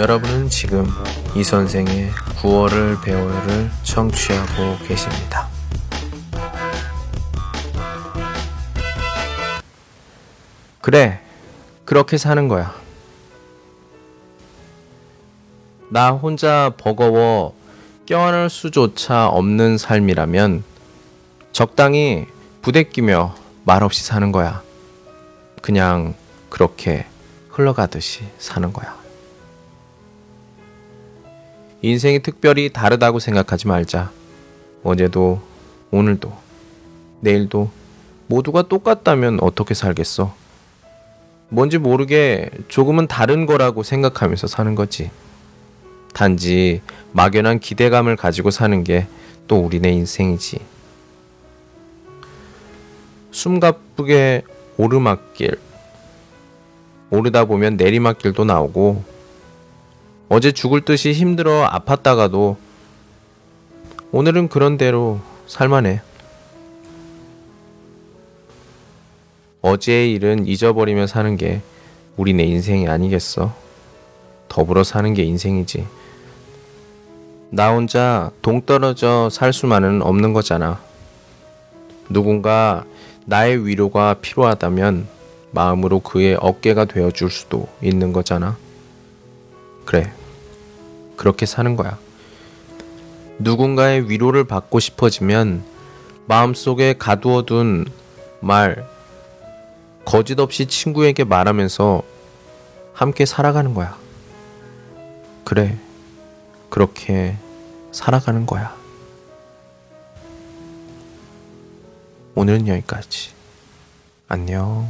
여러분은 지금 이 선생의 9월을 배워요를 청취하고 계십니다. 그래, 그렇게 사는 거야. 나 혼자 버거워 껴안을 수조차 없는 삶이라면 적당히 부대끼며 말없이 사는 거야. 그냥 그렇게 흘러가듯이 사는 거야. 인생이 특별히 다르다고 생각하지 말자. 어제도, 오늘도, 내일도 모두가 똑같다면 어떻게 살겠어? 뭔지 모르게 조금은 다른 거라고 생각하면서 사는 거지. 단지 막연한 기대감을 가지고 사는 게 또 우리네 인생이지. 숨가쁘게 오르막길. 오르다 보면 내리막길도 나오고, 어제 죽을 듯이 힘들어 아팠다가도, 오늘은 그런 대로 살만해. 어제의 일은 잊어버리며 사는 게 우리네 인생이 아니겠어. 더불어 사는 게 인생이지. 나 혼자 동떨어져 살 수만은 없는 거잖아. 누군가 나의 위로가 필요하다면 마음으로 그의 어깨가 되어 줄 수도 있는 거잖아. 그래. 그렇게 사는 거야. 누군가의 위로를 받고 싶어지면 마음속에 가두어둔 말, 거짓 없이 친구에게 말하면서 함께 살아가는 거야. 그래. 그렇게 살아가는 거야. 오늘은 여기까지. 안녕.